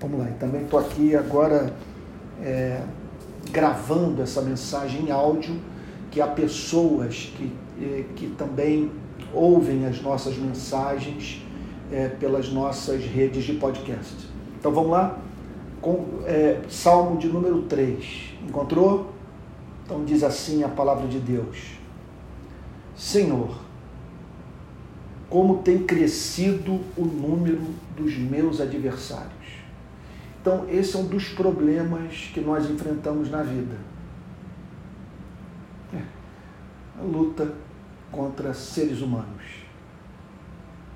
Vamos lá, e também estou aqui agora é, gravando essa mensagem em áudio, que há pessoas que, é, que também ouvem as nossas mensagens é, pelas nossas redes de podcast. Então vamos lá? Com, é, Salmo de número 3. Encontrou? Então diz assim a palavra de Deus: Senhor, como tem crescido o número dos meus adversários. Então, esse é um dos problemas que nós enfrentamos na vida. É, a luta contra seres humanos.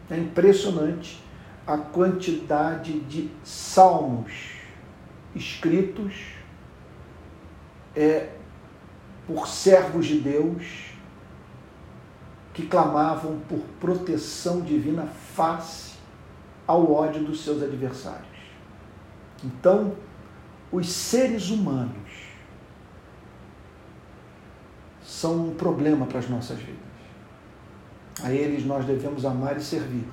É impressionante a quantidade de salmos escritos é, por servos de Deus que clamavam por proteção divina face ao ódio dos seus adversários. Então, os seres humanos são um problema para as nossas vidas. A eles nós devemos amar e servir.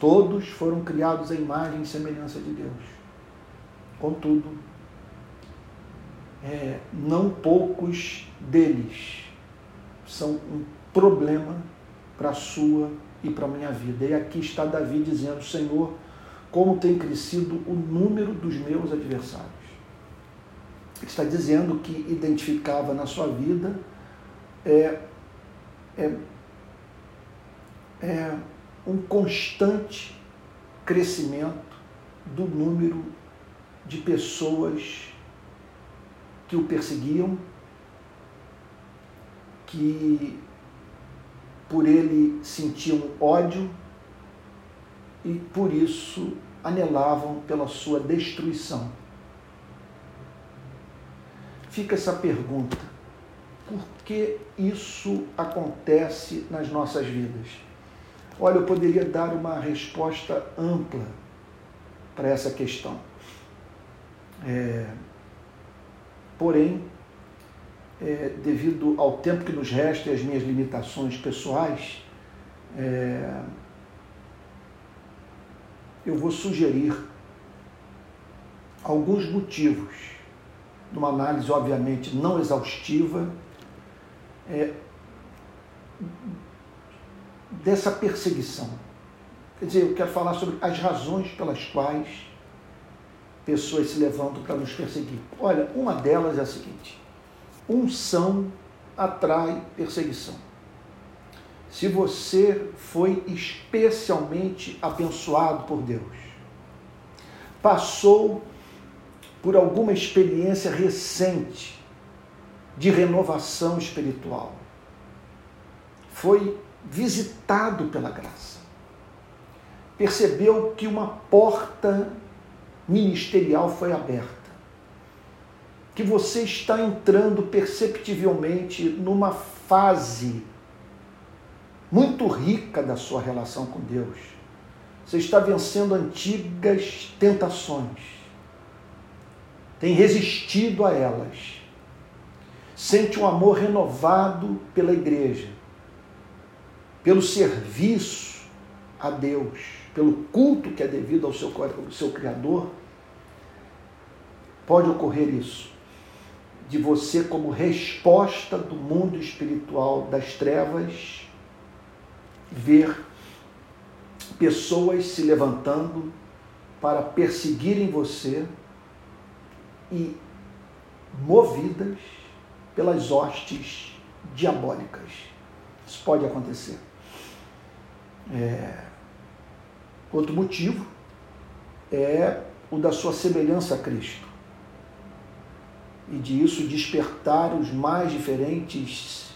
Todos foram criados à imagem e semelhança de Deus. Contudo, é, não poucos deles são um problema para a sua e para a minha vida. E aqui está Davi dizendo: Senhor, como tem crescido o número dos meus adversários. Ele está dizendo que identificava na sua vida é, é, é um constante crescimento do número de pessoas que o perseguiam, que por ele sentiam ódio e por isso anelavam pela sua destruição. Fica essa pergunta: por que isso acontece nas nossas vidas? Olha, eu poderia dar uma resposta ampla para essa questão. É, porém, é, devido ao tempo que nos resta e às minhas limitações pessoais, é, eu vou sugerir alguns motivos, numa análise obviamente não exaustiva, é, dessa perseguição. Quer dizer, eu quero falar sobre as razões pelas quais pessoas se levantam para nos perseguir. Olha, uma delas é a seguinte: unção atrai perseguição. Se você foi especialmente abençoado por Deus, passou por alguma experiência recente de renovação espiritual, foi visitado pela graça, percebeu que uma porta ministerial foi aberta que você está entrando perceptivelmente numa fase muito rica da sua relação com Deus. Você está vencendo antigas tentações, tem resistido a elas, sente um amor renovado pela igreja, pelo serviço a Deus, pelo culto que é devido ao seu, ao seu Criador. Pode ocorrer isso de você como resposta do mundo espiritual das trevas, ver pessoas se levantando para perseguirem você e movidas pelas hostes diabólicas. Isso pode acontecer. É... Outro motivo é o da sua semelhança a Cristo e disso despertar os mais diferentes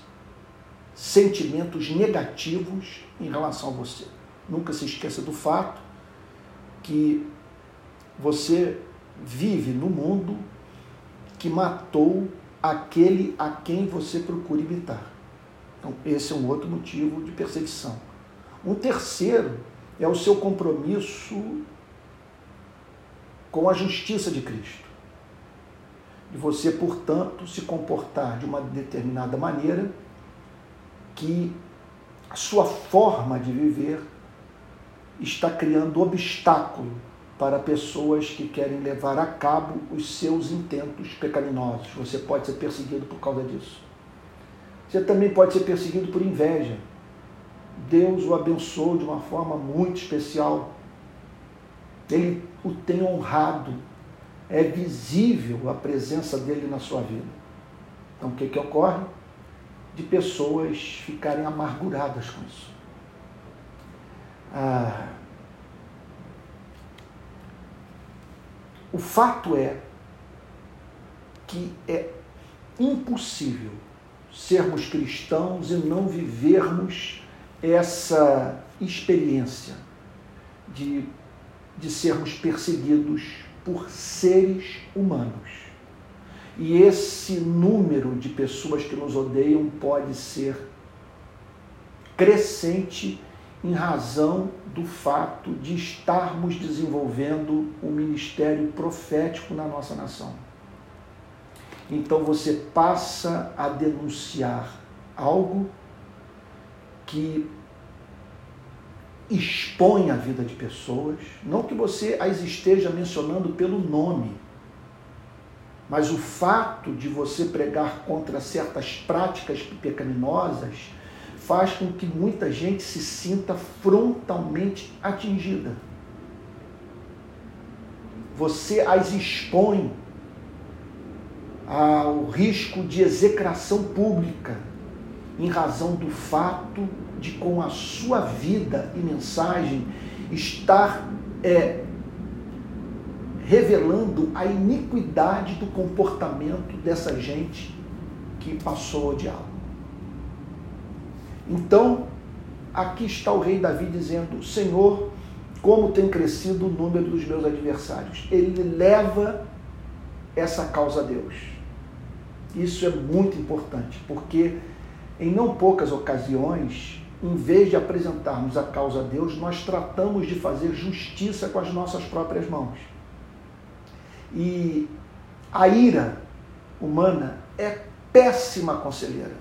sentimentos negativos em relação a você. Nunca se esqueça do fato que você vive no mundo que matou aquele a quem você procura imitar. Então, esse é um outro motivo de perseguição. Um terceiro é o seu compromisso com a justiça de Cristo de você, portanto, se comportar de uma determinada maneira que a sua forma de viver está criando obstáculo para pessoas que querem levar a cabo os seus intentos pecaminosos. Você pode ser perseguido por causa disso. Você também pode ser perseguido por inveja. Deus o abençoou de uma forma muito especial. Ele o tem honrado. É visível a presença dele na sua vida. Então, o que, que ocorre? De pessoas ficarem amarguradas com isso. Ah, o fato é que é impossível sermos cristãos e não vivermos essa experiência de, de sermos perseguidos por seres humanos. E esse número de pessoas que nos odeiam pode ser crescente em razão do fato de estarmos desenvolvendo um ministério profético na nossa nação. Então você passa a denunciar algo que expõe a vida de pessoas, não que você as esteja mencionando pelo nome, mas o fato de você pregar contra certas práticas pecaminosas faz com que muita gente se sinta frontalmente atingida. Você as expõe ao risco de execração pública em razão do fato de com a sua vida e mensagem estar é, revelando a iniquidade do comportamento dessa gente que passou a odiá-lo. Então, aqui está o rei Davi dizendo: Senhor, como tem crescido o número dos meus adversários. Ele leva essa causa a Deus. Isso é muito importante, porque em não poucas ocasiões, em vez de apresentarmos a causa a Deus, nós tratamos de fazer justiça com as nossas próprias mãos. E a ira humana é péssima conselheira.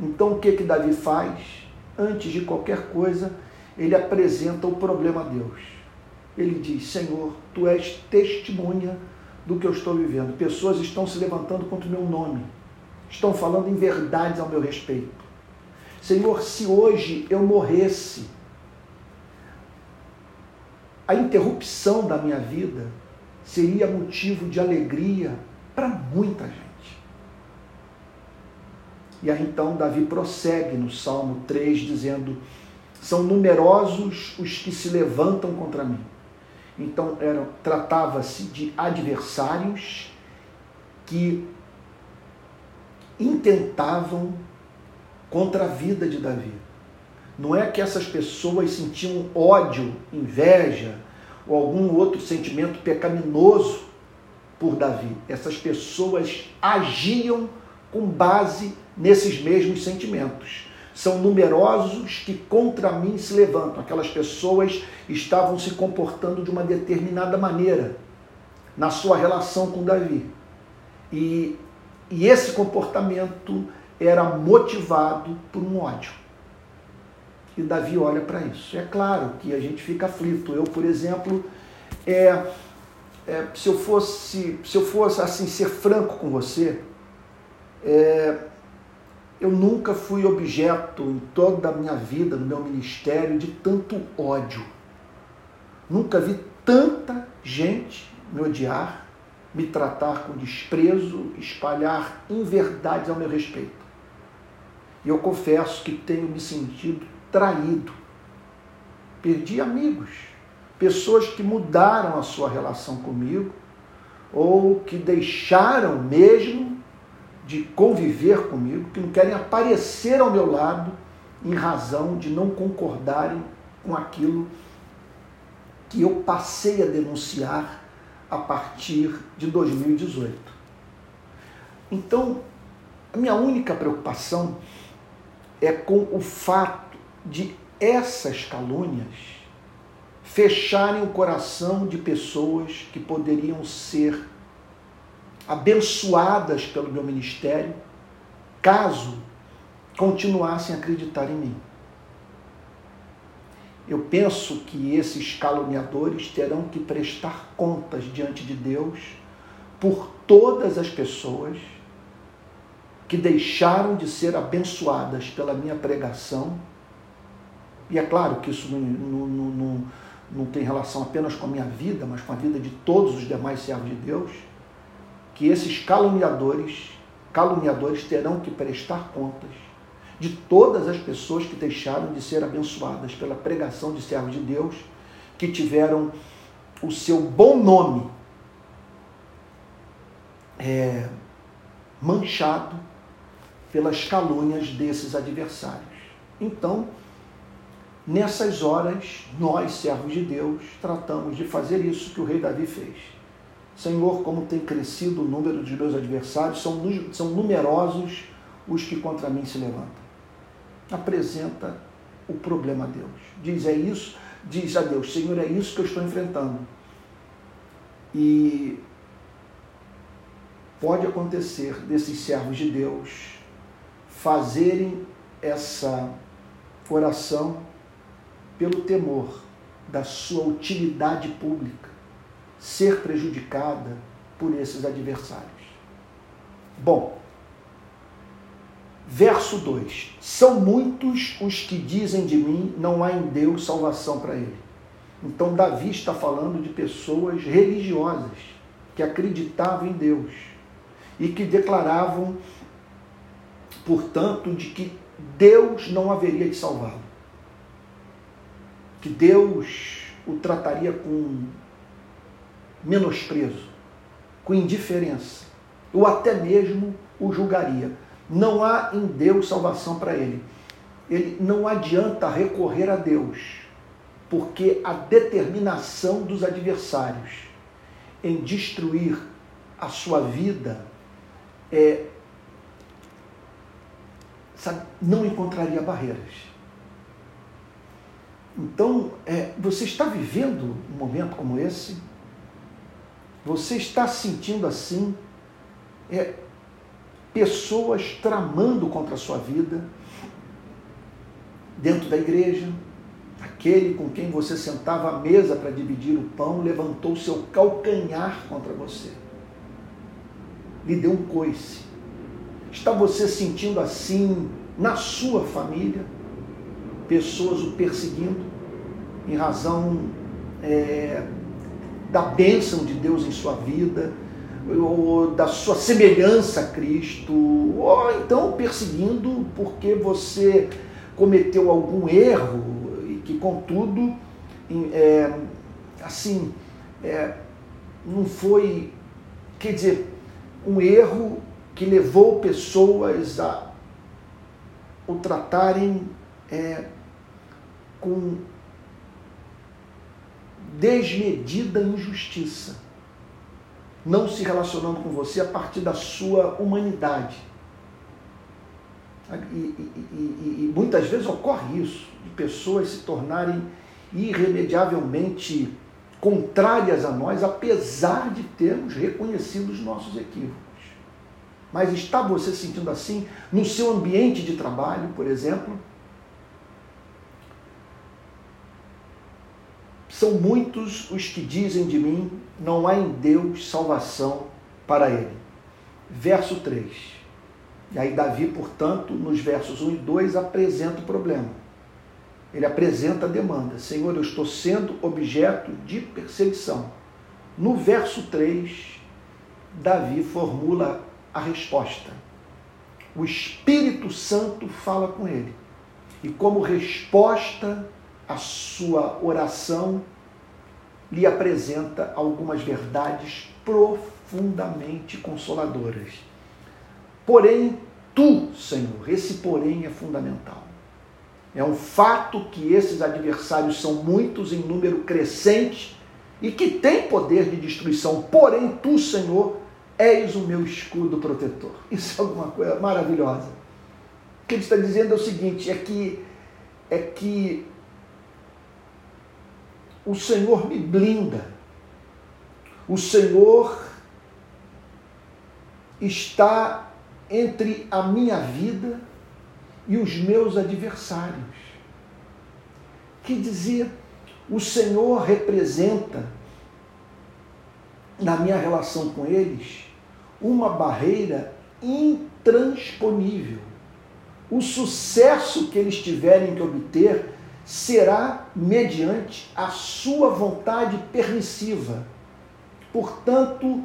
Então o que que Davi faz? Antes de qualquer coisa, ele apresenta o problema a Deus. Ele diz: Senhor, tu és testemunha do que eu estou vivendo. Pessoas estão se levantando contra o meu nome, estão falando em verdades ao meu respeito. Senhor, se hoje eu morresse, a interrupção da minha vida seria motivo de alegria para muita gente. E aí então Davi prossegue no Salmo 3, dizendo: São numerosos os que se levantam contra mim. Então tratava-se de adversários que intentavam contra a vida de Davi. Não é que essas pessoas sentiam ódio, inveja ou algum outro sentimento pecaminoso por Davi. Essas pessoas agiam com base nesses mesmos sentimentos. São numerosos que contra mim se levantam. Aquelas pessoas estavam se comportando de uma determinada maneira na sua relação com Davi. E, e esse comportamento era motivado por um ódio. E Davi olha para isso. É claro que a gente fica aflito. Eu, por exemplo, é, é, se eu fosse, se eu fosse assim ser franco com você, é, eu nunca fui objeto em toda a minha vida, no meu ministério, de tanto ódio. Nunca vi tanta gente me odiar, me tratar com desprezo, espalhar inverdades ao meu respeito. E eu confesso que tenho me sentido traído. Perdi amigos, pessoas que mudaram a sua relação comigo ou que deixaram mesmo de conviver comigo, que não querem aparecer ao meu lado em razão de não concordarem com aquilo que eu passei a denunciar a partir de 2018. Então, a minha única preocupação é com o fato de essas calúnias fecharem o coração de pessoas que poderiam ser abençoadas pelo meu ministério, caso continuassem a acreditar em mim. Eu penso que esses caluniadores terão que prestar contas diante de Deus por todas as pessoas que deixaram de ser abençoadas pela minha pregação. E é claro que isso não, não, não, não, tem relação apenas com a minha vida, mas com a vida de todos os demais servos de Deus. Que esses caluniadores, caluniadores terão que prestar contas de todas as pessoas que deixaram de ser abençoadas pela pregação de servos de Deus, que tiveram o seu bom nome é, manchado pelas calúnias desses adversários. Então, nessas horas, nós, servos de Deus, tratamos de fazer isso que o rei Davi fez. Senhor, como tem crescido o número dos meus adversários, são, são numerosos os que contra mim se levantam apresenta o problema a Deus. Diz: É isso, diz a Deus: Senhor, é isso que eu estou enfrentando. E pode acontecer desses servos de Deus fazerem essa oração pelo temor da sua utilidade pública ser prejudicada por esses adversários. Bom, Verso 2: São muitos os que dizem de mim, não há em Deus salvação para ele. Então, Davi está falando de pessoas religiosas que acreditavam em Deus e que declaravam, portanto, de que Deus não haveria de salvá-lo, que Deus o trataria com menosprezo, com indiferença, ou até mesmo o julgaria. Não há em Deus salvação para ele. Ele não adianta recorrer a Deus, porque a determinação dos adversários em destruir a sua vida é, sabe, não encontraria barreiras. Então, é, você está vivendo um momento como esse? Você está sentindo assim? É, pessoas tramando contra a sua vida dentro da igreja. Aquele com quem você sentava à mesa para dividir o pão levantou seu calcanhar contra você. Lhe deu um coice. Está você sentindo assim na sua família? Pessoas o perseguindo em razão é, da bênção de Deus em sua vida, ou da sua semelhança a Cristo, ou então perseguindo porque você cometeu algum erro e que, contudo, é, assim, é, não foi, quer dizer, um erro que levou pessoas a o tratarem é, com desmedida injustiça não se relacionando com você a partir da sua humanidade. E, e, e, e, muitas vezes ocorre isso, de pessoas se tornarem irremediavelmente contrárias a nós, apesar de termos reconhecido os nossos equívocos. Mas está você sentindo assim no seu ambiente de trabalho, por exemplo? São muitos os que dizem de mim: não há em Deus salvação para ele. Verso 3. E aí, Davi, portanto, nos versos 1 e 2, apresenta o problema. Ele apresenta a demanda: Senhor, eu estou sendo objeto de perseguição. No verso 3, Davi formula a resposta. O Espírito Santo fala com ele. E como resposta a sua oração lhe apresenta algumas verdades profundamente consoladoras. Porém, tu, Senhor, esse porém é fundamental. É um fato que esses adversários são muitos em número crescente e que têm poder de destruição. Porém, tu, Senhor, és o meu escudo protetor. Isso é alguma coisa maravilhosa. O que ele está dizendo é o seguinte: é que, é que o Senhor me blinda. O Senhor está entre a minha vida e os meus adversários. Quer dizer, o Senhor representa, na minha relação com eles, uma barreira intransponível. O sucesso que eles tiverem que obter será mediante a sua vontade permissiva. Portanto,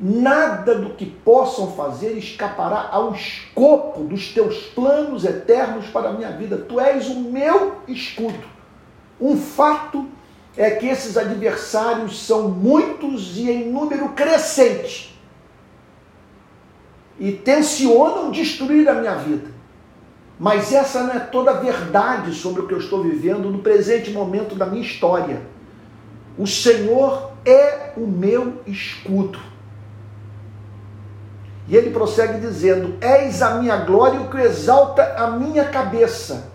nada do que possam fazer escapará ao escopo dos teus planos eternos para a minha vida. Tu és o meu escudo. Um fato é que esses adversários são muitos e em número crescente e tensionam destruir a minha vida. Mas essa não é toda a verdade sobre o que eu estou vivendo no presente momento da minha história. O Senhor é o meu escudo. E ele prossegue dizendo: Eis a minha glória, o que exalta a minha cabeça.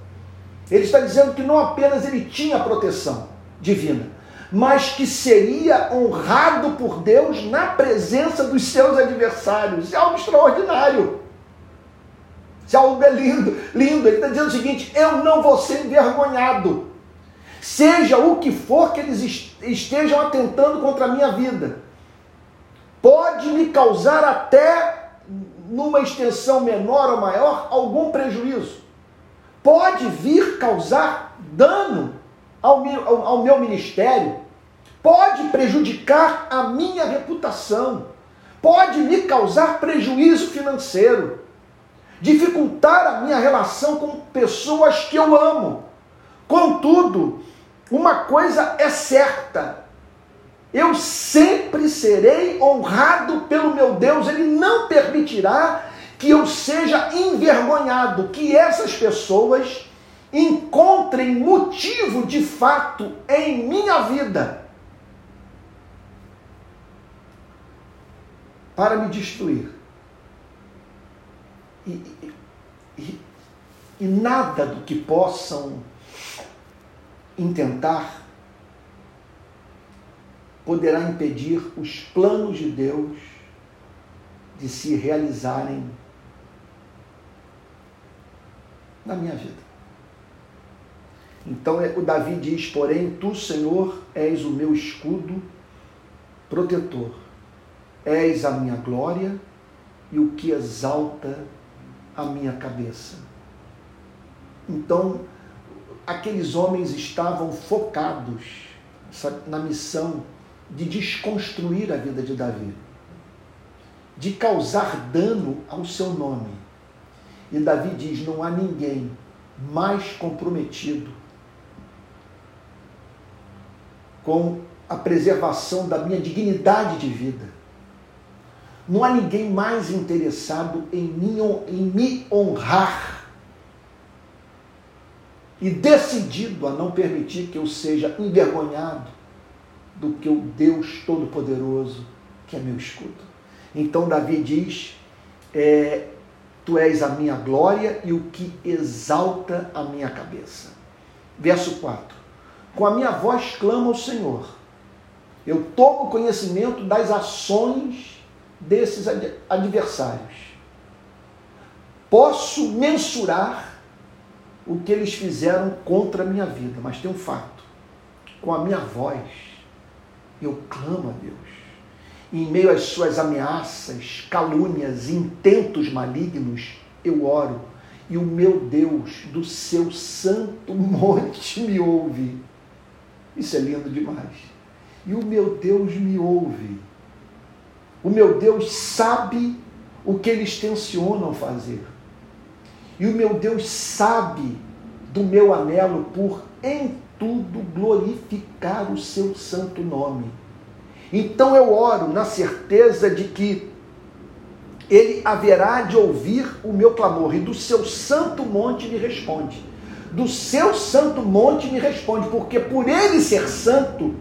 Ele está dizendo que não apenas ele tinha proteção divina, mas que seria honrado por Deus na presença dos seus adversários. É algo extraordinário. É algo lindo, lindo. Ele está dizendo o seguinte: eu não vou ser envergonhado. Seja o que for que eles estejam atentando contra a minha vida, pode me causar até, numa extensão menor ou maior, algum prejuízo. Pode vir causar dano ao meu, ao, ao meu ministério, pode prejudicar a minha reputação, pode me causar prejuízo financeiro dificultar a minha relação com pessoas que eu amo. Contudo, uma coisa é certa: eu sempre serei honrado pelo meu Deus, Ele não permitirá que eu seja envergonhado, que essas pessoas encontrem motivo de fato em minha vida para me destruir. E, e, e nada do que possam intentar poderá impedir os planos de Deus de se realizarem na minha vida. Então é, o Davi diz, porém, tu, Senhor, és o meu escudo protetor, és a minha glória e o que exalta a minha cabeça. Então, aqueles homens estavam focados na missão de desconstruir a vida de Davi, de causar dano ao seu nome. E Davi diz: não há ninguém mais comprometido com a preservação da minha dignidade de vida não há ninguém mais interessado em me, em me honrar e decidido a não permitir que eu seja envergonhado do que o Deus Todo-Poderoso, que é meu escudo. Então Davi diz: é, Tu és a minha glória e o que exalta a minha cabeça. Verso 4: Com a minha voz clamo ao Senhor, eu tomo conhecimento das ações desses adversários. Posso mensurar o que eles fizeram contra a minha vida, mas tem um fato: com a minha voz, eu clamo a Deus. em meio às suas ameaças, calúnias, intentos malignos, eu oro. E o meu Deus, do seu santo monte, me ouve. Isso é lindo demais. E o meu Deus me ouve o meu Deus sabe o que eles tensionam fazer. E o meu Deus sabe do meu anelo por em tudo glorificar o seu santo nome. Então eu oro na certeza de que ele haverá de ouvir o meu clamor e do seu santo monte me responde. Do seu santo monte me responde, porque por ele ser santo,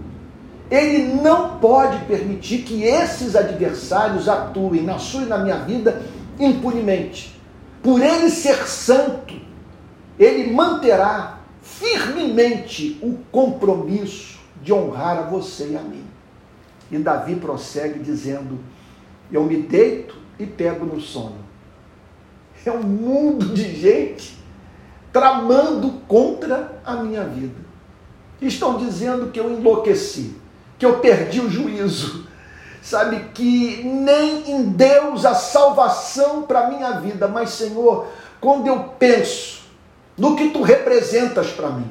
ele não pode permitir que esses adversários atuem na sua e na minha vida impunemente. Por ele ser santo, ele manterá firmemente o compromisso de honrar a você e a mim. E Davi prossegue dizendo: Eu me deito e pego no sono. É um mundo de gente tramando contra a minha vida. estão dizendo que eu enlouqueci, que eu perdi o juízo. Sabe que nem em Deus a salvação para minha vida, mas Senhor, quando eu penso no que tu representas para mim,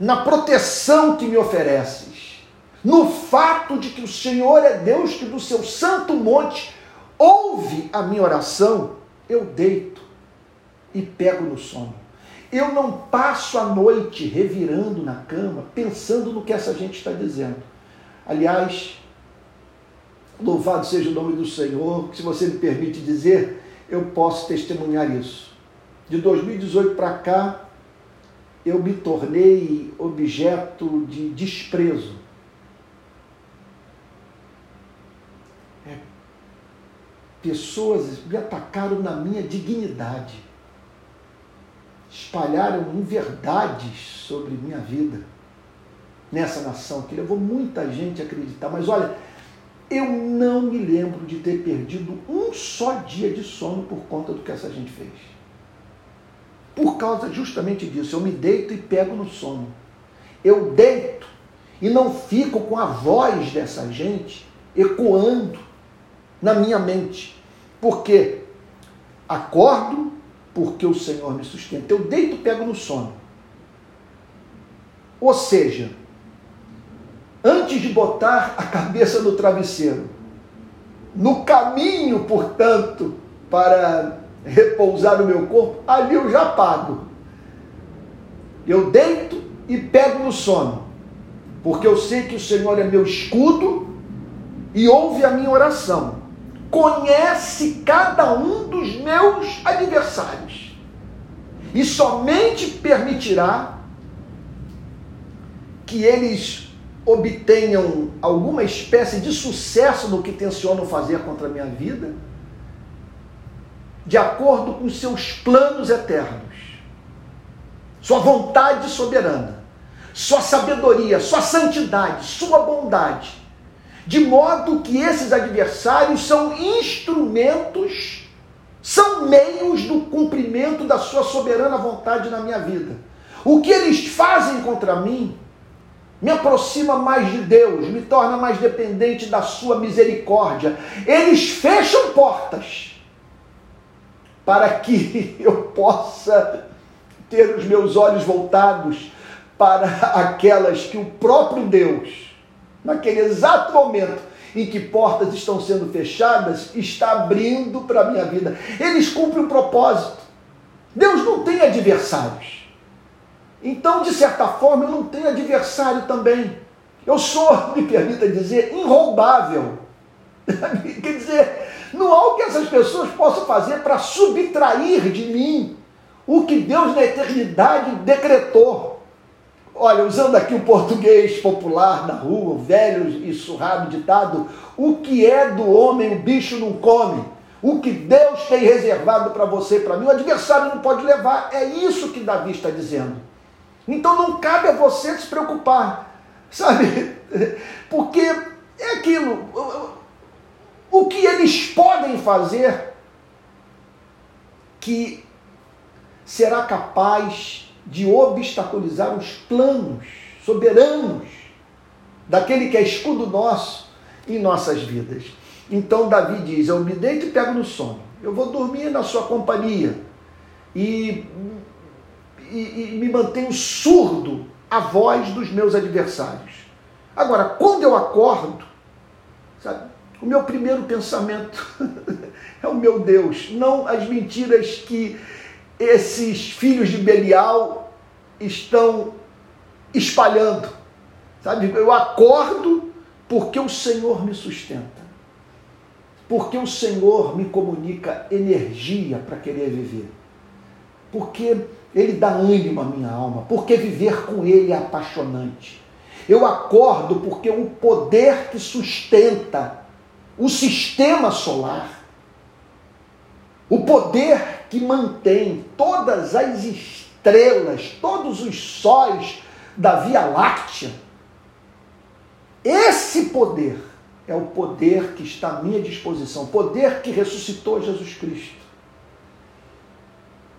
na proteção que me ofereces, no fato de que o Senhor é Deus que do seu santo monte ouve a minha oração, eu deito e pego no sono. Eu não passo a noite revirando na cama, pensando no que essa gente está dizendo. Aliás, louvado seja o nome do Senhor, se você me permite dizer, eu posso testemunhar isso. De 2018 para cá, eu me tornei objeto de desprezo. É, pessoas me atacaram na minha dignidade espalharam inverdades sobre minha vida nessa nação, que levou muita gente a acreditar. Mas olha, eu não me lembro de ter perdido um só dia de sono por conta do que essa gente fez. Por causa justamente disso, eu me deito e pego no sono. Eu deito e não fico com a voz dessa gente ecoando na minha mente. Porque acordo porque o Senhor me sustenta. Eu deito e pego no sono. Ou seja, antes de botar a cabeça no travesseiro, no caminho, portanto, para repousar o meu corpo, ali eu já pago. Eu deito e pego no sono, porque eu sei que o Senhor é meu escudo e ouve a minha oração. Conhece cada um dos meus adversários. E somente permitirá que eles obtenham alguma espécie de sucesso no que tencionam fazer contra a minha vida, de acordo com seus planos eternos, sua vontade soberana, sua sabedoria, sua santidade, sua bondade de modo que esses adversários são instrumentos, são meios do cumprimento da sua soberana vontade na minha vida. O que eles fazem contra mim me aproxima mais de Deus, me torna mais dependente da sua misericórdia. Eles fecham portas para que eu possa ter os meus olhos voltados para aquelas que o próprio Deus naquele exato momento em que portas estão sendo fechadas, está abrindo para a minha vida. Eles cumprem um propósito. Deus não tem adversários. Então, de certa forma, eu não tenho adversário também. Eu sou, me permita dizer, inroubável. Quer dizer, não há o que essas pessoas possam fazer para subtrair de mim o que Deus na eternidade decretou. Olha, usando aqui o português popular na rua, o velho e surrado ditado, o que é do homem o bicho não come. O que Deus tem reservado para você e para mim, o adversário não pode levar. É isso que Davi está dizendo. Então não cabe a você se preocupar, sabe? Porque é aquilo. O que eles podem fazer que será capaz de obstaculizar os planos soberanos daquele que é escudo nosso em nossas vidas. Então Davi diz: Eu me deito e pego no sono, eu vou dormir na sua companhia e, e, e me mantenho surdo à voz dos meus adversários. Agora, quando eu acordo, sabe, o meu primeiro pensamento é o meu Deus, não as mentiras que esses filhos de Belial estão espalhando. Sabe? Eu acordo porque o Senhor me sustenta. Porque o Senhor me comunica energia para querer viver. Porque ele dá ânimo à minha alma, porque viver com ele é apaixonante. Eu acordo porque o poder que sustenta o sistema solar, o poder que mantém todas as estrelas, todos os sóis da Via Láctea. Esse poder é o poder que está à minha disposição, o poder que ressuscitou Jesus Cristo.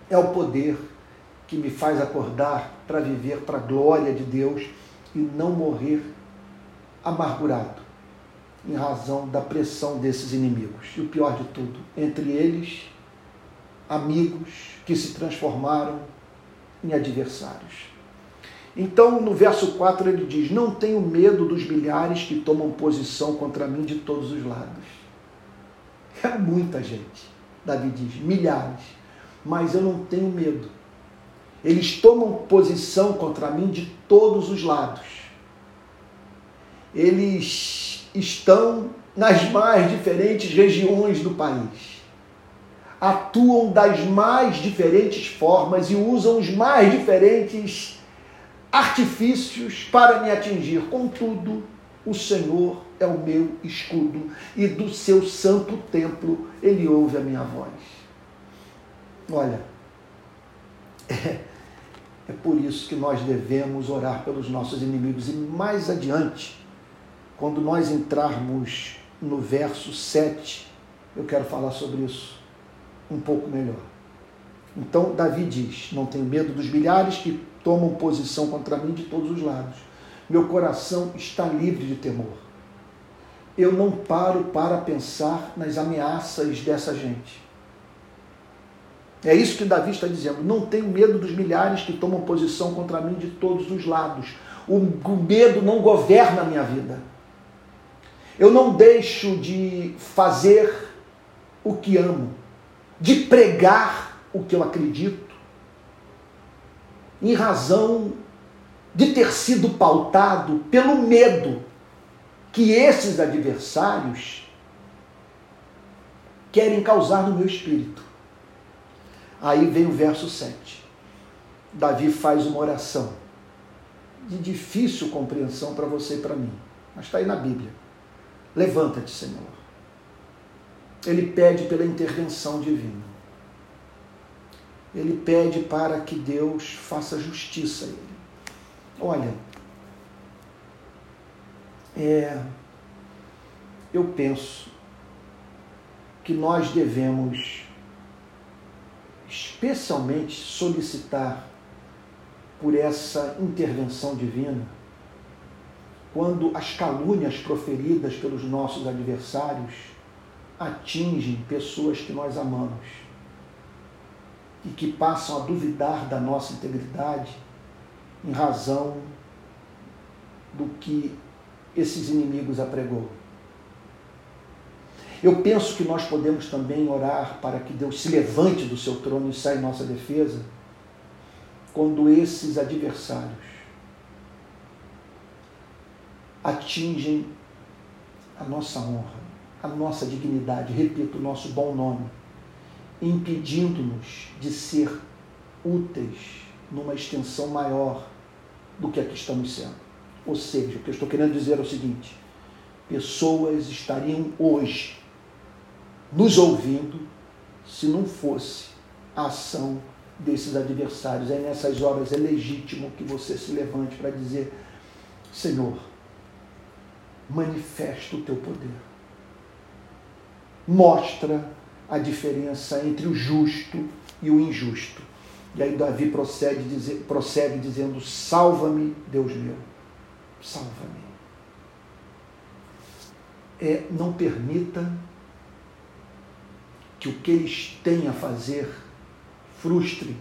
É o poder que me faz acordar para viver para a glória de Deus e não morrer amargurado em razão da pressão desses inimigos. E o pior de tudo, entre eles, amigos que se transformaram em adversários. Então, no verso 4, ele diz: Não tenho medo dos milhares que tomam posição contra mim de todos os lados. É muita gente, Davi diz, milhares. Mas eu não tenho medo. Eles tomam posição contra mim de todos os lados. Eles estão nas mais diferentes regiões do país. Atuam das mais diferentes formas e usam os mais diferentes artifícios para me atingir. Contudo, o Senhor é o meu escudo e do seu santo templo ele ouve a minha voz. Olha, é, por isso que nós devemos orar pelos nossos inimigos. E mais adiante, quando nós entrarmos no verso 7, eu quero falar sobre isso um pouco melhor. Então, Davi diz: Não tenho medo dos milhares que tomam posição contra mim de todos os lados. Meu coração está livre de temor. Eu não paro para pensar nas ameaças dessa gente. É isso que Davi está dizendo. Não tenho medo dos milhares que tomam posição contra mim de todos os lados. O, medo não governa a minha vida. Eu não deixo de fazer o que amo, de pregar o que eu acredito, em razão de ter sido pautado pelo medo que esses adversários querem causar no meu espírito. Aí vem o verso 7. Davi faz uma oração de difícil compreensão para você e para mim, mas está aí na Bíblia. Levanta-te, Senhor. Ele pede pela intervenção divina ele pede para que Deus faça justiça a ele. Olha, é, eu penso que nós devemos especialmente solicitar por essa intervenção divina quando as calúnias proferidas pelos nossos adversários atingem pessoas que nós amamos e que passam a duvidar da nossa integridade em razão do que esses inimigos apregou. Eu penso que nós podemos também orar para que Deus se levante do seu trono e saia em nossa defesa quando esses adversários atingem a nossa honra, a nossa dignidade, repito, o nosso bom nome impedindo-nos de ser úteis numa extensão maior do que a que estamos sendo. Ou seja, o que eu estou querendo dizer é o seguinte: pessoas estariam hoje nos ouvindo se não fosse a ação desses adversários. É nessas horas é legítimo que você se levante para dizer: Senhor, manifesta o teu poder. Mostra a diferença entre o justo e o injusto. E aí Davi procede, dizer, prossegue dizendo: Salva-me, Deus meu, salva-me. É, não permita que o que eles têm a fazer frustre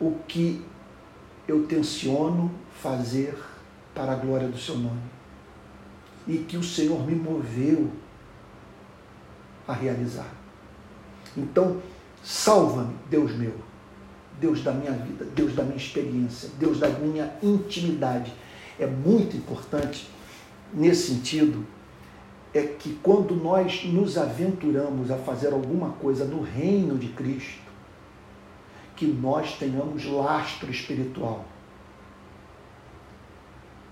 o que eu tenciono fazer para a glória do seu nome e que o Senhor me moveu a realizar. Então, salva-me, Deus meu, Deus da minha vida, Deus da minha experiência, Deus da minha intimidade. É muito importante nesse sentido é que quando nós nos aventuramos a fazer alguma coisa no reino de Cristo, que nós tenhamos lastro espiritual,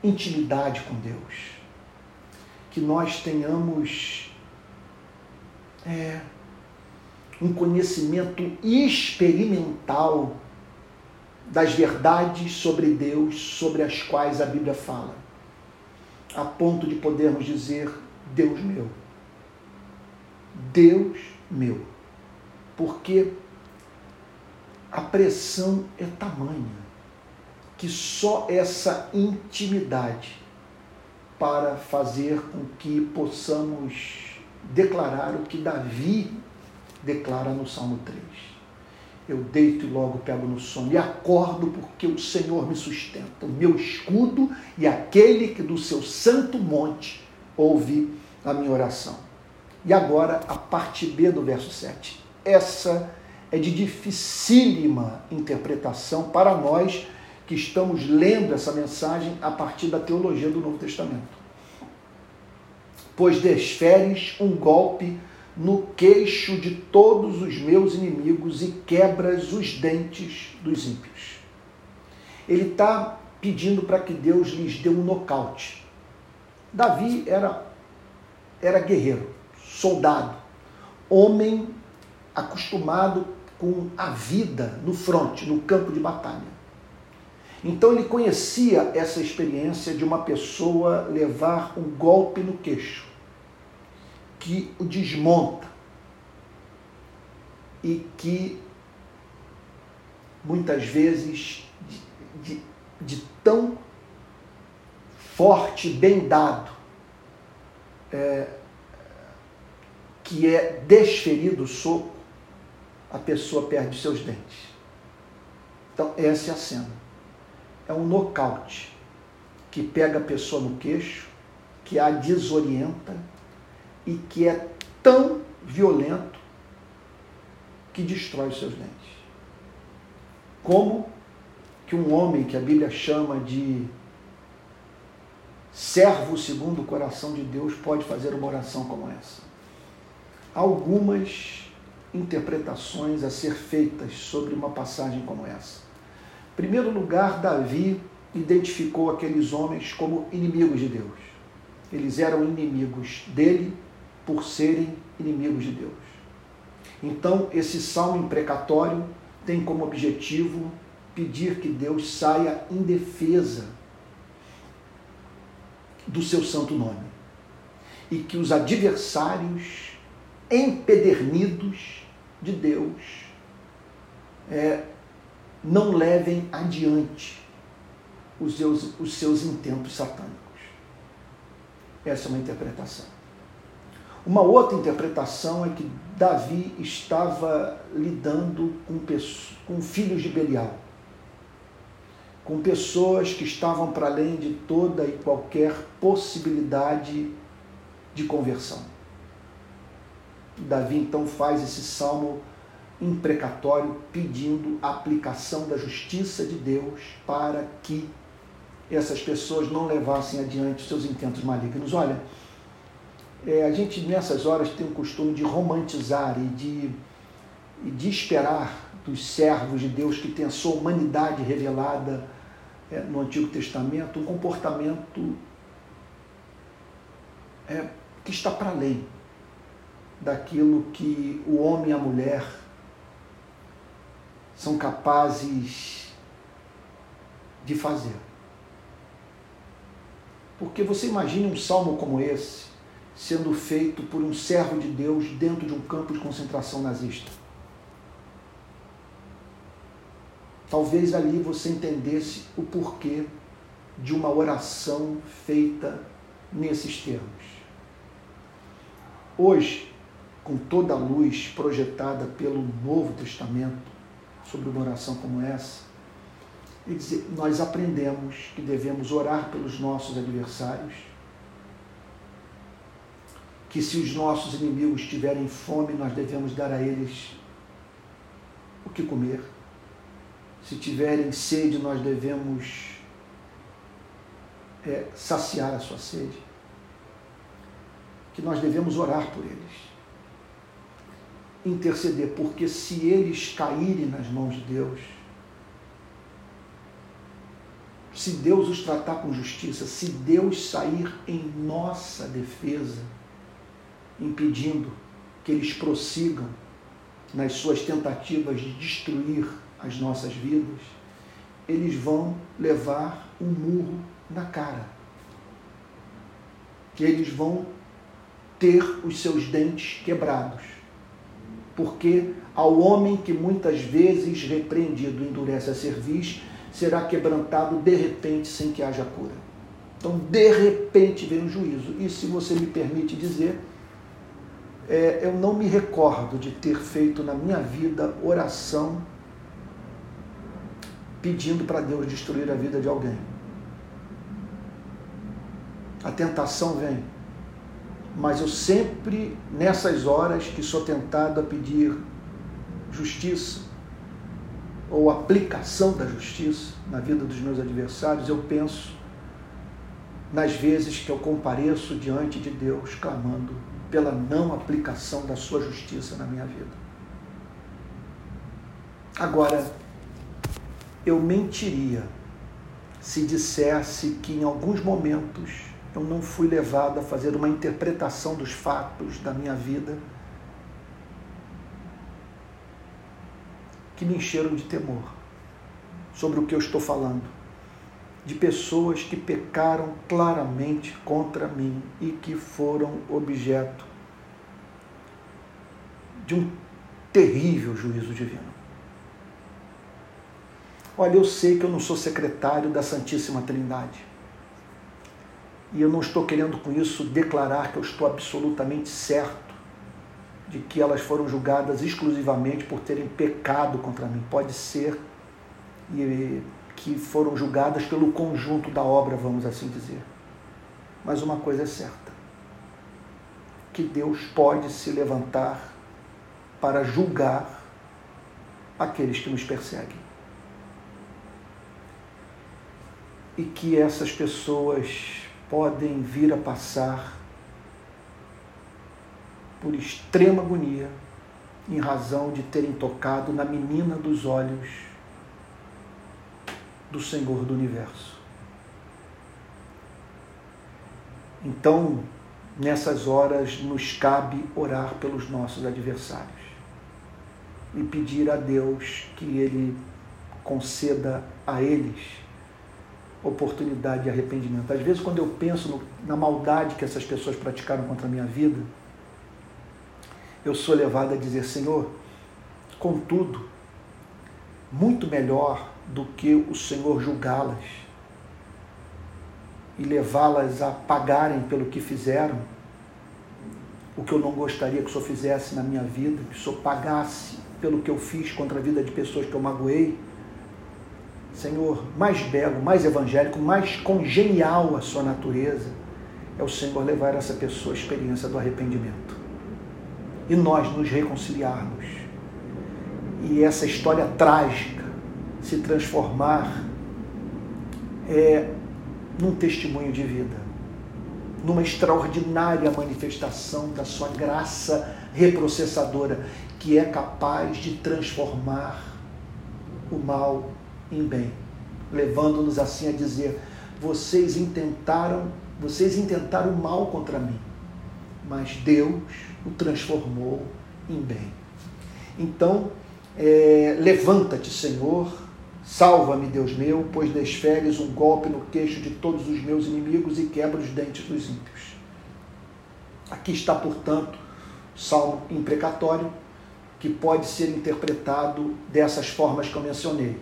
intimidade com Deus que nós tenhamos é, um conhecimento experimental das verdades sobre Deus, sobre as quais a Bíblia fala, a ponto de podermos dizer: Deus meu, Deus meu, porque a pressão é tamanha que só essa intimidade para fazer com que possamos declarar o que Davi declara no Salmo 3. Eu deito e logo pego no sono e acordo porque o Senhor me sustenta, o meu escudo e aquele que do seu santo monte ouve a minha oração. E agora a parte B do verso 7. Essa é de dificílima interpretação para nós que estamos lendo essa mensagem a partir da teologia do Novo Testamento. Pois desferes um golpe no queixo de todos os meus inimigos e quebras os dentes dos ímpios. Ele está pedindo para que Deus lhes dê um nocaute. Davi era, era guerreiro, soldado, homem acostumado com a vida no fronte, no campo de batalha. Então ele conhecia essa experiência de uma pessoa levar um golpe no queixo que o desmonta e que muitas vezes de, de, de tão forte, bem dado, é, que é desferido o soco, a pessoa perde seus dentes. Então, essa é a cena. É um nocaute que pega a pessoa no queixo, que a desorienta e que é tão violento que destrói os seus dentes. Como que um homem que a Bíblia chama de servo segundo o coração de Deus pode fazer uma oração como essa? Algumas interpretações a ser feitas sobre uma passagem como essa. Em primeiro lugar, Davi identificou aqueles homens como inimigos de Deus. Eles eram inimigos dele por serem inimigos de Deus. Então, esse salmo imprecatório tem como objetivo pedir que Deus saia em defesa do seu santo nome e que os adversários empedernidos de Deus é, não levem adiante os seus, os seus intentos satânicos. Essa é uma interpretação. Uma outra interpretação é que Davi estava lidando com, pessoas, com filhos de Belial, com pessoas que estavam para além de toda e qualquer possibilidade de conversão. Davi então faz esse salmo imprecatório pedindo a aplicação da justiça de Deus para que essas pessoas não levassem adiante seus intentos malignos. Olha, é, a gente nessas horas tem o costume de romantizar e de, e de esperar dos servos de Deus que têm a sua humanidade revelada é, no Antigo Testamento um comportamento é, que está para além daquilo que o homem e a mulher são capazes de fazer. Porque você imagine um salmo como esse, sendo feito por um servo de Deus dentro de um campo de concentração nazista. Talvez ali você entendesse o porquê de uma oração feita nesses termos. Hoje, com toda a luz projetada pelo Novo Testamento sobre uma oração como essa, nós aprendemos que devemos orar pelos nossos adversários que se os nossos inimigos tiverem fome, nós devemos dar a eles o que comer. Se tiverem sede, nós devemos é, saciar a sua sede. Que nós devemos orar por eles. Interceder, porque se eles caírem nas mãos de Deus, se Deus os tratar com justiça, se Deus sair em nossa defesa, impedindo que eles prossigam nas suas tentativas de destruir as nossas vidas, eles vão levar um murro na cara. Que eles vão ter os seus dentes quebrados. porque ao homem que muitas vezes repreendido endurece a cerviz, será quebrantado de repente sem que haja cura. Então, de repente vem o juízo. E se você me permite dizer, é, eu não me recordo de ter feito na minha vida oração pedindo para Deus destruir a vida de alguém. A tentação vem, mas eu sempre, nessas horas que sou tentado a pedir justiça ou aplicação da justiça na vida dos meus adversários, eu penso nas vezes que eu compareço diante de Deus clamando pela não aplicação da sua justiça na minha vida. Agora, eu mentiria se dissesse que em alguns momentos eu não fui levado a fazer uma interpretação dos fatos da minha vida que me encheram de temor sobre o que eu estou falando, de pessoas que pecaram claramente contra mim e que foram objeto de um terrível juízo divino. Olha, eu sei que eu não sou secretário da Santíssima Trindade. E eu não estou querendo com isso declarar que eu estou absolutamente certo de que elas foram julgadas exclusivamente por terem pecado contra mim. Pode ser e que foram julgadas pelo conjunto da obra, vamos assim dizer. Mas uma coisa é certa: que Deus pode se levantar para julgar aqueles que nos perseguem. E que essas pessoas podem vir a passar por extrema agonia em razão de terem tocado na menina dos olhos do Senhor do universo. Então, nessas horas, nos cabe orar pelos nossos adversários e pedir a Deus que Ele conceda a eles oportunidade de arrependimento. Às vezes, quando eu penso no, na maldade que essas pessoas praticaram contra a minha vida, eu sou levado a dizer: Senhor, contudo, muito melhor do que o Senhor julgá-las e levá-las a pagarem pelo que fizeram, o que eu não gostaria que o Senhor fizesse na minha vida, que o Senhor pagasse pelo que eu fiz contra a vida de pessoas que eu magoei Senhor, mais belo, mais evangélico, mais congenial a sua natureza, é o Senhor levar essa pessoa à experiência do arrependimento. E nós nos reconciliarmos. E essa história trágica se transformar é, num testemunho de vida, numa extraordinária manifestação da sua graça reprocessadora, que é capaz de transformar o mal em bem, levando-nos assim a dizer: vocês intentaram, vocês intentaram mal contra mim, mas Deus o transformou em bem. Então, é, levanta-te, Senhor, salva-me, Deus meu, pois desferes um golpe no queixo de todos os meus inimigos e quebra os dentes dos ímpios. Aqui está, portanto, salmo imprecatório, que pode ser interpretado dessas formas que eu mencionei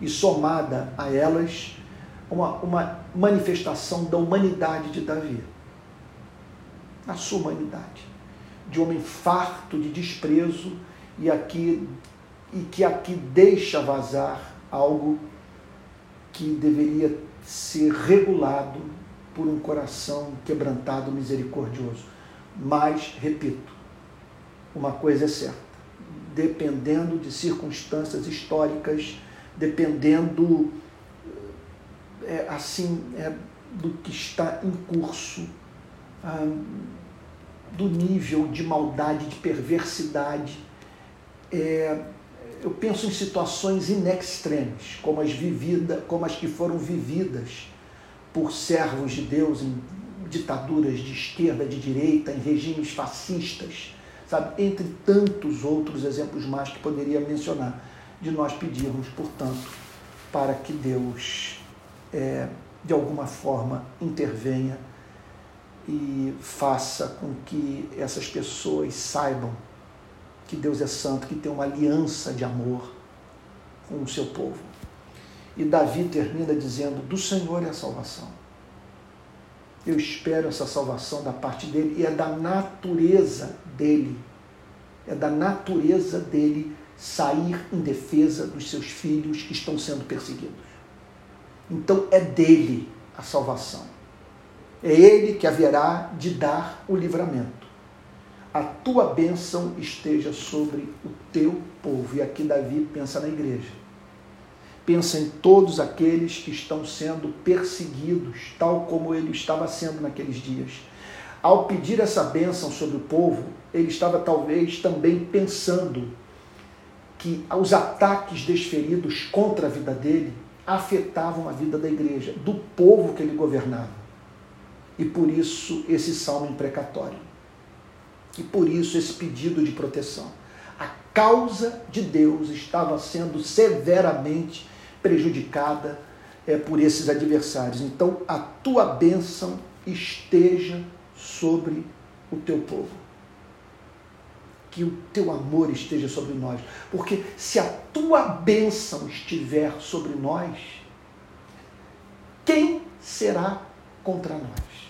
e somada a elas uma, uma manifestação da humanidade de Davi. A sua humanidade. De homem farto de desprezo e, aqui, e que aqui deixa vazar algo que deveria ser regulado por um coração quebrantado, misericordioso. Mas, repito, uma coisa é certa: dependendo de circunstâncias históricas dependendo é, assim é, do que está em curso, ah, do nível de maldade, de perversidade. É, eu penso em situações in extremis, como as, vivida, como as que foram vividas por servos de Deus em ditaduras de esquerda, de direita, em regimes fascistas, sabe? Entre tantos outros exemplos mais que poderia mencionar de nós pedirmos, portanto, para que Deus, é, de alguma forma, intervenha e faça com que essas pessoas saibam que Deus é santo, que tem uma aliança de amor com o seu povo. E Davi termina dizendo: Do Senhor é a salvação. Eu espero essa salvação da parte dele e é da natureza dele. É da natureza dele sair em defesa dos seus filhos que estão sendo perseguidos. Então é dele a salvação. É ele que haverá de dar o livramento. A tua bênção esteja sobre o teu povo. E aqui Davi pensa na igreja. Pensa em todos aqueles que estão sendo perseguidos, tal como ele estava sendo naqueles dias. Ao pedir essa bênção sobre o povo, ele estava talvez também pensando que os ataques desferidos contra a vida dele afetavam a vida da igreja, do povo que ele governava. E por isso esse salmo imprecatório. E por isso esse pedido de proteção. A causa de Deus estava sendo severamente prejudicada é, por esses adversários. Então a tua bênção esteja sobre o teu povo. Que o teu amor esteja sobre nós. Porque se a tua bênção estiver sobre nós, quem será contra nós?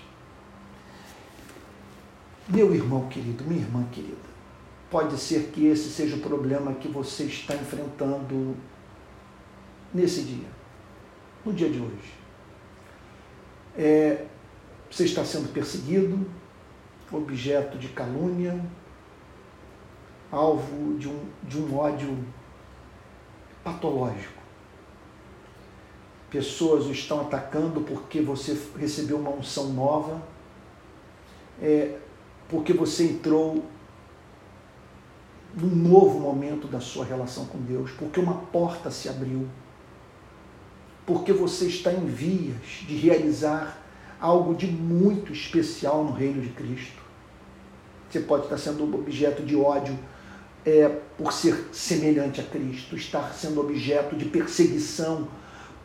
Meu irmão querido, minha irmã querida, pode ser que esse seja o problema que você está enfrentando nesse dia, no dia de hoje. É, você está sendo perseguido, objeto de calúnia, alvo de um, de um ódio patológico. Pessoas o estão atacando porque você recebeu uma unção nova. É, porque você entrou num novo momento da sua relação com Deus, porque uma porta se abriu, porque você está em vias de realizar algo de muito especial no reino de Cristo. Você pode estar sendo objeto de ódio é, por ser semelhante a Cristo, estar sendo objeto de perseguição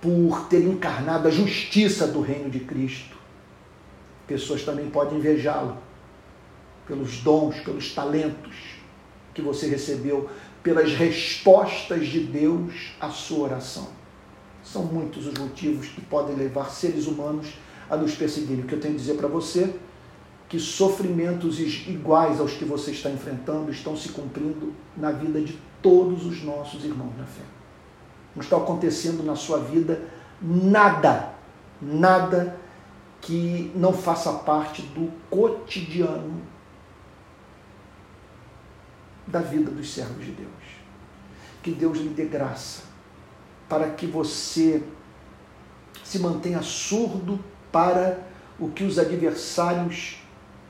por ter encarnado a justiça do reino de Cristo. Pessoas também podem invejá-lo pelos dons, pelos talentos que você recebeu, pelas respostas de Deus à sua oração. São muitos os motivos que podem levar seres humanos a nos perseguirem. O que eu tenho a dizer para você que sofrimentos iguais aos que você está enfrentando estão se cumprindo na vida de todos os nossos irmãos na fé. Não está acontecendo na sua vida nada, nada que não faça parte do cotidiano da vida dos servos de Deus. Que Deus lhe dê graça para que você se mantenha surdo para o que os adversários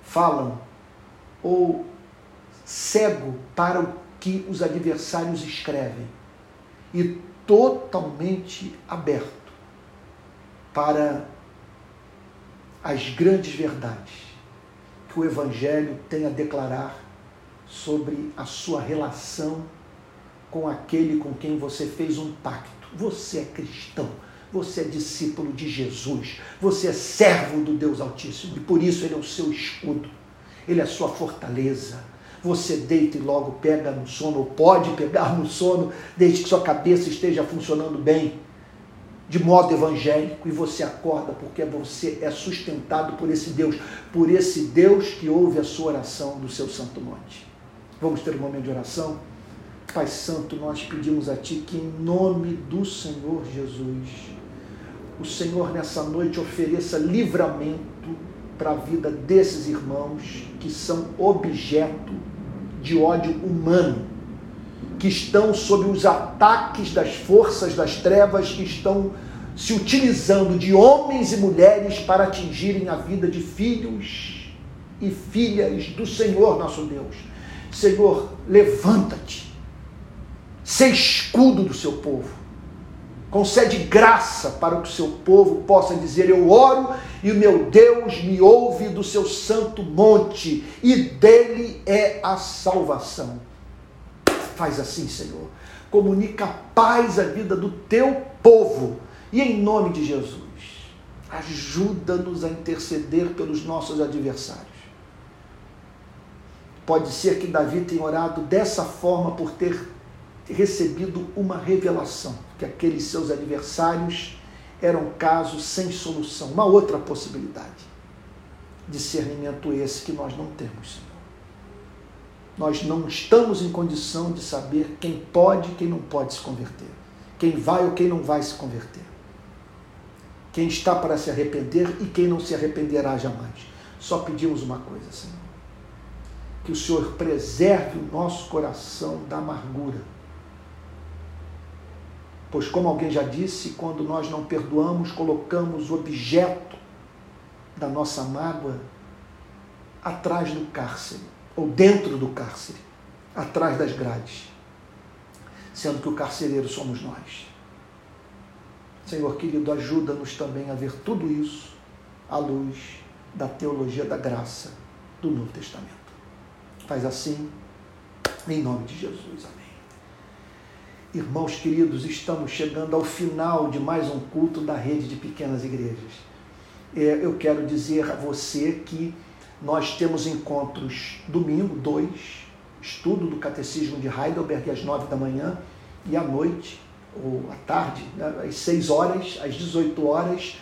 falam ou cego para o que os adversários escrevem e totalmente aberto para as grandes verdades que o Evangelho tem a declarar sobre a sua relação com aquele com quem você fez um pacto. Você é cristão, você é discípulo de Jesus, você é servo do Deus Altíssimo e por isso ele é o seu escudo, ele é a sua fortaleza. Você deita e logo pega no sono, ou pode pegar no sono, desde que sua cabeça esteja funcionando bem, de modo evangélico, e você acorda porque você é sustentado por esse Deus, por esse Deus que ouve a sua oração do seu santo monte. Vamos ter um momento de oração? Pai Santo, nós pedimos a Ti que, em nome do Senhor Jesus, o Senhor nessa noite ofereça livramento para a vida desses irmãos que são objeto de ódio humano, que estão sob os ataques das forças das trevas, que estão se utilizando de homens e mulheres para atingirem a vida de filhos e filhas do Senhor nosso Deus. Senhor, levanta-te, se escudo do seu povo, concede graça para que o seu povo possa dizer: Eu oro e o meu Deus me ouve do seu santo monte, e dele é a salvação. Faz assim, Senhor. Comunica paz à vida do teu povo, e em nome de Jesus, ajuda-nos a interceder pelos nossos adversários Pode ser que Davi tenha orado dessa forma por ter recebido uma revelação, que aqueles seus adversários eram casos sem solução. Uma outra possibilidade. Discernimento esse que nós não temos, Senhor. Nós não estamos em condição de saber quem pode e quem não pode se converter. Quem vai ou quem não vai se converter. Quem está para se arrepender e quem não se arrependerá jamais. Só pedimos uma coisa, Senhor. Que o Senhor preserve o nosso coração da amargura Pois, como alguém já disse, quando nós não perdoamos, colocamos o objeto da nossa mágoa atrás do cárcere, ou dentro do cárcere, atrás das grades, sendo que o carcereiro somos nós. Senhor querido, ajuda-nos também a ver tudo isso à luz da teologia da graça do Novo Testamento. Faz assim, em nome de Jesus. Amém. Irmãos queridos, estamos chegando ao final de mais um culto da rede de pequenas igrejas. É, eu quero dizer a você que nós temos encontros domingo, dois, estudo do Catecismo de Heidelberg às nove da manhã e à noite, ou à tarde, né, às seis horas, às 18 horas,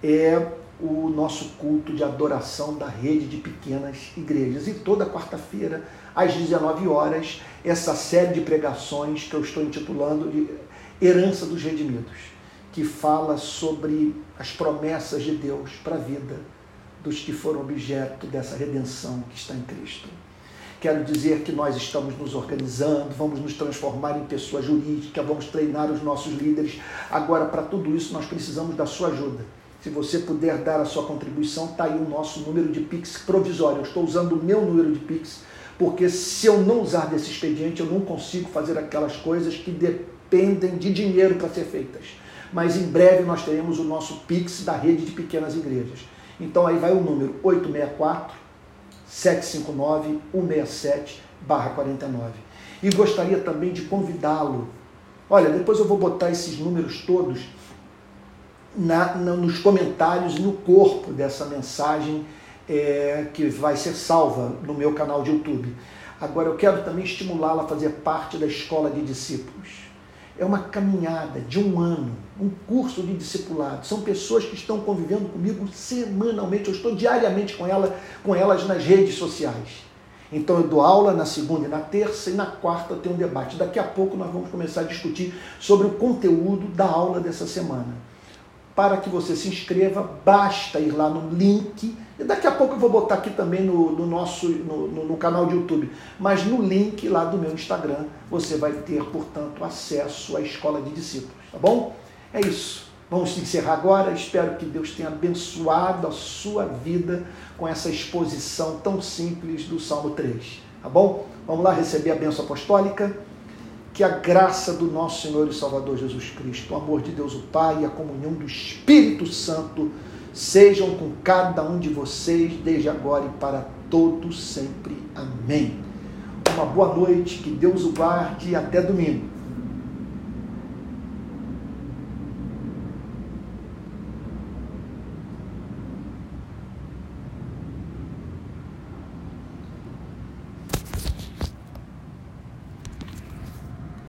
é o nosso culto de adoração da rede de pequenas igrejas. E toda quarta-feira às 19 horas, essa série de pregações que eu estou intitulando de Herança dos Redimidos, que fala sobre as promessas de Deus para a vida dos que foram objeto dessa redenção que está em Cristo. Quero dizer que nós estamos nos organizando, vamos nos transformar em pessoa jurídica, vamos treinar os nossos líderes. Agora, para tudo isso, nós precisamos da sua ajuda. Se você puder dar a sua contribuição, está aí o nosso número de Pix provisório. Eu estou usando o meu número de Pix porque se eu não usar desse expediente, eu não consigo fazer aquelas coisas que dependem de dinheiro para ser feitas. Mas em breve nós teremos o nosso Pix da rede de pequenas igrejas. Então aí vai o número 864 759 167 49. E gostaria também de convidá-lo. Olha, depois eu vou botar esses números todos na, na, nos comentários, no corpo dessa mensagem é, que vai ser salva no meu canal de YouTube. Agora, eu quero também estimulá-la a fazer parte da escola de discípulos. É uma caminhada de um ano, um curso de discipulado. São pessoas que estão convivendo comigo semanalmente. Eu estou diariamente com, ela, com elas nas redes sociais. Então eu dou aula na segunda e na terça e na quarta tem um debate. Daqui a pouco nós vamos começar a discutir sobre o conteúdo da aula dessa semana. Para que você se inscreva, basta ir lá no link e daqui a pouco eu vou botar aqui também no, no nosso no, no, no, canal de YouTube. Mas no link lá do meu Instagram você vai ter, portanto, acesso à escola de discípulos, tá bom? É isso. Vamos encerrar agora. Espero que Deus tenha abençoado a sua vida com essa exposição tão simples do Salmo 3. Tá bom? Vamos lá receber a benção apostólica. Que a graça do nosso Senhor e Salvador Jesus Cristo, o amor de Deus o Pai e a comunhão do Espírito Santo sejam com cada um de vocês desde agora e para todos sempre. Amém. Uma boa noite, que Deus o guarde e até domingo.